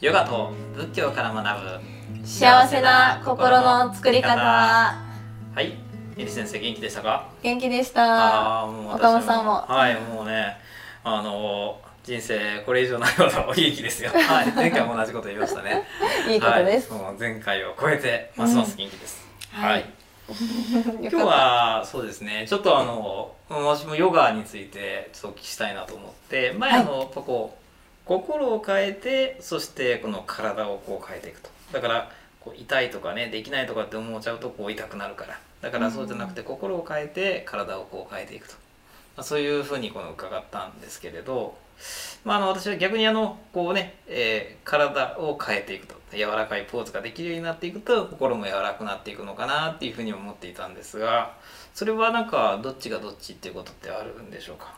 ヨガと仏教から学ぶ幸せな心の作り方。はい。エリ先生元気でしたか？元気でした。あーもう私岡本さんも。はいもうねあの人生これ以上ないほどお元気ですよ。はい。前回も同じこと言いましたね。いいことです、はい、もう前回を超えてますます元気です、うん。はい、はい。今日はそうですねちょっとあの私もヨガについてちょっとお聞きしたいなと思って前はい。あの、やっぱこう心を変えてそしてこの体をこう変えていくと。だからこう痛いとかねできないとかって思っちゃうとこう痛くなるから。だからそうじゃなくて心を変えて体をこう変えていくと、まあ、そういうふうにこの伺ったんですけれど。まあ、あの私は逆にあのこうね、えー体を変えていくと。柔らかいポーズができるようになっていくと心も柔らかくなっていくのかなっていうふうに思っていたんですが。それはなんかどっちがどっちっていうことってあるんでしょうか？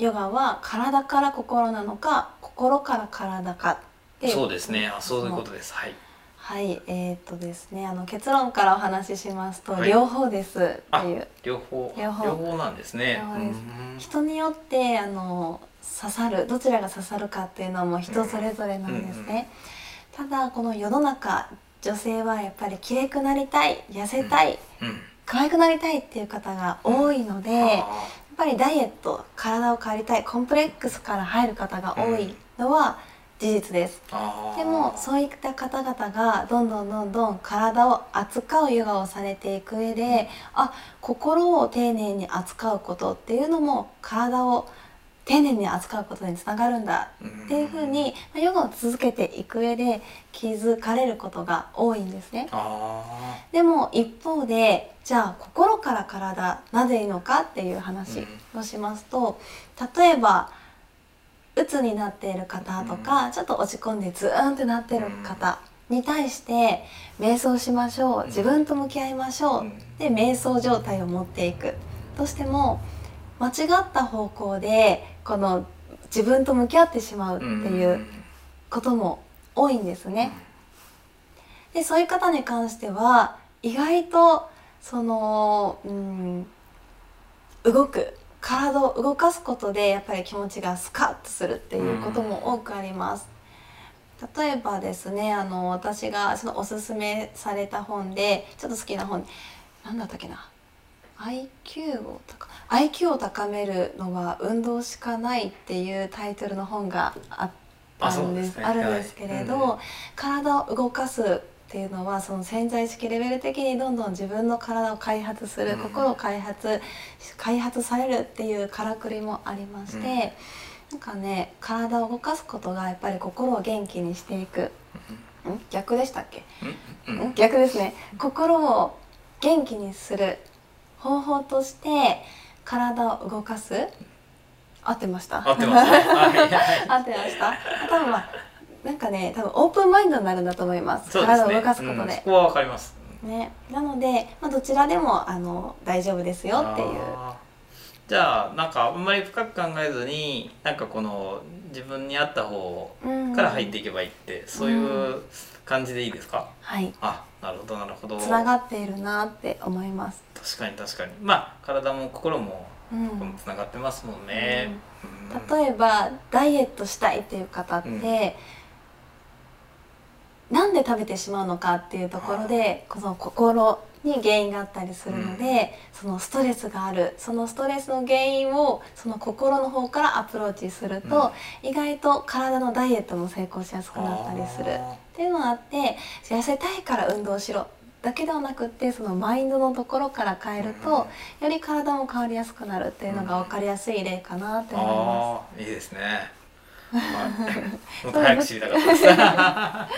ヨガは体から心なのか心から体かそうですね。あそういうことです。はい。はい。えー、っとですねあの結論からお話ししますと、はい。両方ですってあいう。両方。両方。なんですね。です。うん。人によってあの刺さるどちらが刺さるかっていうのはもう人それぞれなんですね、ただこの世の中女性はやっぱり綺麗くなりたい痩せたい、うん。可愛くなりたいっていう方が多いので、ぱりダイエット体を変わりたいコンプレックスから入る方が多いのは事実です、ーあー。でもそういった方々がどんどんどんどん体を扱うヨガをされていく上で、あ心を丁寧に扱うことっていうのも体を丁寧に扱うことにつながるんだ。っていうふうに、まあヨガを続けていく上で気づかれることが多いんですね。あでも一方でじゃあ心から体なぜいいのかっていう話をしますと、例えば鬱になっている方とか、ちょっと落ち込んでズーンってなってる方に対して瞑想しましょう自分と向き合いましょう、うん。で瞑想状態を持っていく。としても間違った方向でこの自分と向き合ってしまうっていうことも多いんですね。でそういう方に関しては意外とそのうん動く体を動かすことでやっぱり気持ちがスカッとするっていうことも多くあります。例えばですねあの私がそのおすすめされた本でちょっと好きな本なんだったっけな？IQ を高 IQ を高めるのは運動しかないっていうタイトルの本があったんです。すね。あるんですけれど、はい。うん体を動かすっていうのはその潜在意識レベル的にどんどん自分の体を開発する、うん。心を開発開発されるっていうからくりもありまして、なんかね体を動かすことがやっぱり心を元気にしていく、ん？逆でしたっけ、うん。うん。ん？逆ですね。心を元気にする方法として体を動かす？合ってました？合ってますね。はい。はい合ってました？多分まあなんかね多分オープンマインドになるんだと思います。ね。体を動かすことで。うんそ、こはわかります。ね。なので、まあ、どちらでもあの大丈夫ですよっていう。じゃあなんかあんまり深く考えずになんかこの自分に合った方うんから入っていけばいいって、そういう感じでいいですか、はい。あなるほどなるほど。つながっているなって思います、確かに確かに。まあ体も心もうん。つながってますもんね、うん。例えばダイエットしたいっていう方って、うん。なんで食べてしまうのかっていうところでこの心に原因があったりするので、そのストレスがある。そのストレスの原因をその心の方からアプローチすると、意外と体のダイエットも成功しやすくなったりする。あっていうのがあって痩せたいから運動しろ。だけではなくってそのマインドのところから変えると、より体も変わりやすくなるっていうのが分かりやすい例かなって思いまあーいいですね。はいもっと早く知りたかったです。す。な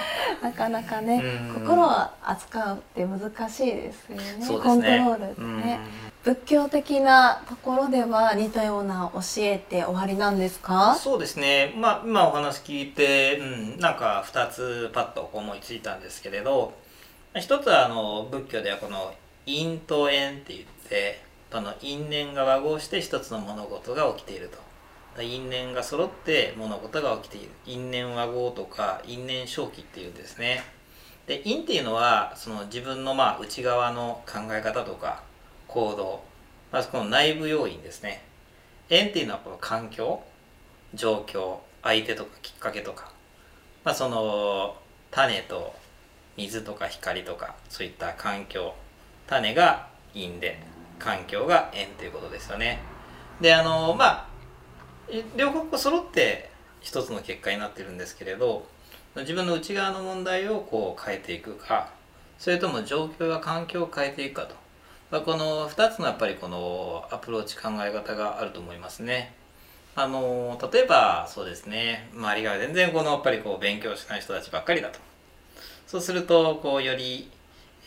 かなかねうん。心を扱うって難しいですよね。ね。コントロールってね。仏教的なところでは似たような教えって終わりなんですか？そうですね。まあ今お話聞いて、うん、なんか2つパッと思いついたんですけれど一つはあの仏教ではこの因と縁って言ってあの因縁が和合して一つの物事が起きていると。因縁が揃って物事が起きている。因縁和合とか因縁正気っていうんですね。で因っていうのはその自分のまあ内側の考え方とか行動。まずこの内部要因ですね。縁っていうのはこの環境状況相手とかきっかけとか。まあ、その種と水とか光とかそういった環境。種が陰で環境が円ということですよね。であのまあ両方揃って一つの結果になってるんですけれど自分の内側の問題をこう変えていくかそれとも状況や環境を変えていくかと、この2つのやっぱりこのアプローチ考え方があると思いますね。あの例えばそうですね。周りが全然このやっぱりこう勉強しない人たちばっかりだと。そうするとこうより、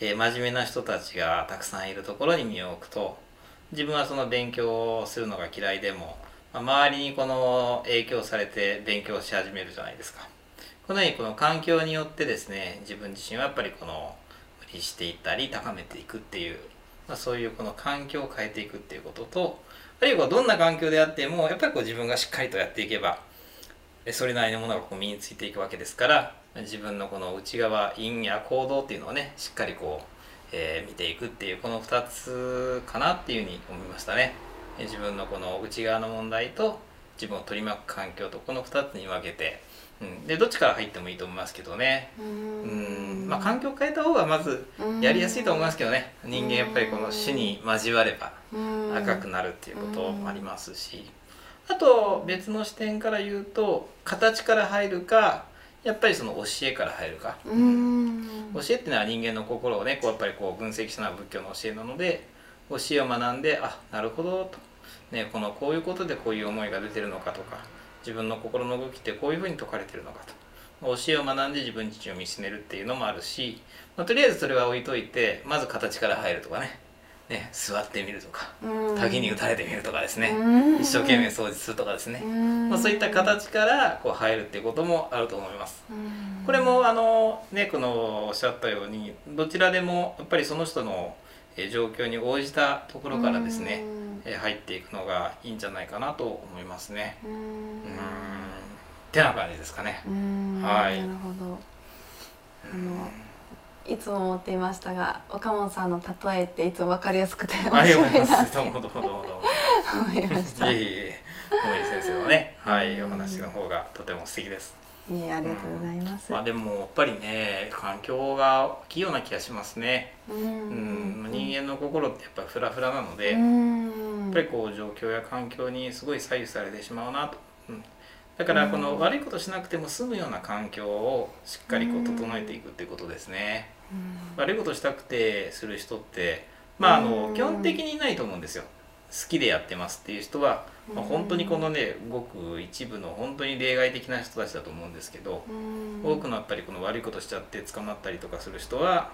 えー、真面目な人たちがたくさんいるところに身を置くと自分はその勉強をするのが嫌いでも、まあ、周りにこの影響されて勉強し始めるじゃないですか。このようにこの環境によってですね自分自身はやっぱりこの無理していったり高めていくっていう、そういうこの環境を変えていくっていうこととあるいはどんな環境であってもやっぱりこう自分がしっかりとやっていけばそれなりのものがこう身についていくわけですから自分のこの内側因や行動っていうのをねしっかりこう、えー、見ていくっていうこの2つかなっていうふうに思いましたね。自分のこの内側の問題と自分を取り巻く環境とこの2つに分けて、うん、でどっちから入ってもいいと思いますけどね。うん。まあ環境を変えた方がまずやりやすいと思いますけどね。人間やっぱりこの死に交われば赤くなるっていうこともありますし。あと別の視点から言うと形から入るかやっぱりその教えから入るか。教えっていうのは人間の心をねこうやっぱりこう分析したのは仏教の教えなので教えを学んであなるほどと、ね、このこういうことでこういう思いが出てるのかとか自分の心の動きってこういうふうに説かれてるのかと。教えを学んで自分自身を見つめるっていうのもあるし、まあ、とりあえずそれは置いといてまず形から入るとかね。ね、座ってみるとか滝に打たれてみるとかですね。一生懸命掃除するとかですね、まあ、そういった形からこう入るっていうこともあると思います。これもあのねこのおっしゃったようにどちらでもやっぱりその人の状況に応じたところからですね入っていくのがいいんじゃないかなと思いますね。うん。ってな感じですかね。はい。なるほど。あのいつも思っていましたが岡本さんの例えっていつも分かりやすくて面白いなと思いました。いえいえ。先生のね、はい、お話の方がとても素敵です。いえありがとうございます。まあでもやっぱりね環境が大きいような気がしますね。うん、人間の心ってやっぱりフラフラなので、やっぱりこう状況や環境にすごい左右されてしまうなと。うん。だからこの悪いことしなくても済むような環境をしっかりこう整えていくっていうことですね。悪いことしたくてする人ってまああの基本的にいないと思うんですよ。好きでやってますっていう人は、まあ、本当にこのねごく一部の本当に例外的な人たちだと思うんですけど多くのやっぱりこの悪いことしちゃって捕まったりとかする人は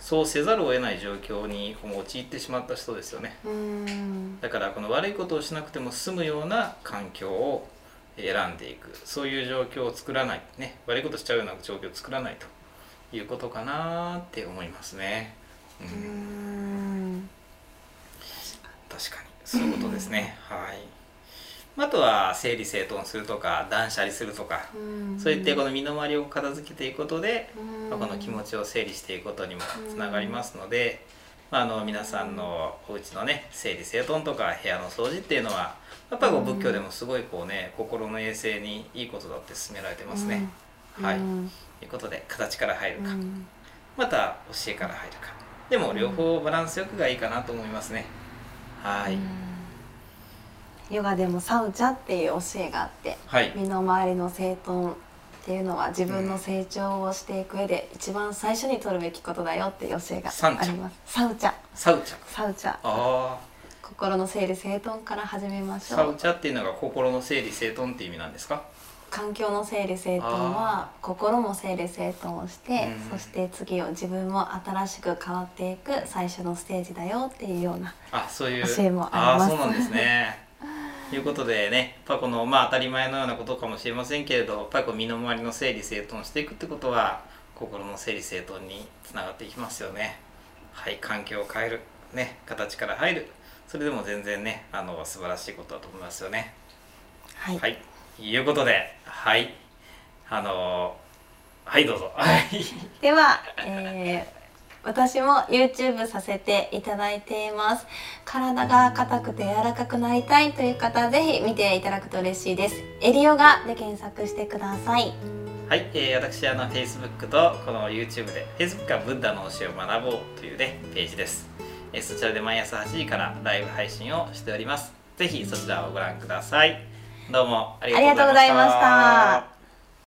そうせざるを得ない状況に陥ってしまった人ですよね。だからこの悪いことをしなくても済むような環境を選んでいく。そういう状況を作らない。ね。悪いことしちゃうような状況を作らないということかなって思いますね。うん確かにそういうことですね。はい。あとは整理整頓するとか断捨離するとかそういってこの身の回りを片付けていくことで、まあ、この気持ちを整理していくことにもつながりますので、まあ、あの皆さんのお家のね整理整頓とか部屋の掃除っていうのはやっぱりこう仏教でもすごいこうね心の衛生にいいことだって勧められてますね。はい。ということで形から入るか、うん、また教えから入るか。でも両方バランスよくがいいかなと思いますね。はい、ヨガでもサウチャっていう教えがあって、はい、身の回りの整頓っていうのは自分の成長をしていく上で一番最初に取るべきことだよっていう教えがあります。サウチャ。サウチャ。サウチャ。ああ心の整理整頓から始めましょう。サウチャっていうのが心の整理整頓っていう意味なんですか？環境の整理整頓は心も整理整頓をして、うん、そして次を自分も新しく変わっていく最初のステージだよっていうような教えもあります。あそうなんですね。ということでねやっぱこのまあ当たり前のようなことかもしれませんけれどやっぱりこう身の回りの整理整頓していくってことは心の整理整頓につながっていきますよね。はい環境を変える。ね形から入る。それでも全然ねあの素晴らしいことだと思いますよね。はい、はい。いうことではい。あのはいどうぞ。では、えー私も YouTube させていただいています。体が硬くて柔らかくなりたいという方ぜひ見ていただくと嬉しいです。エリオガで検索してください。はい、えー、私あの Facebook とこの YouTube で Facebook はブッダの教えを学ぼうというねページです、えー、そちらで毎朝8時からライブ配信をしております。ぜひそちらをご覧ください。どうもありがとうございました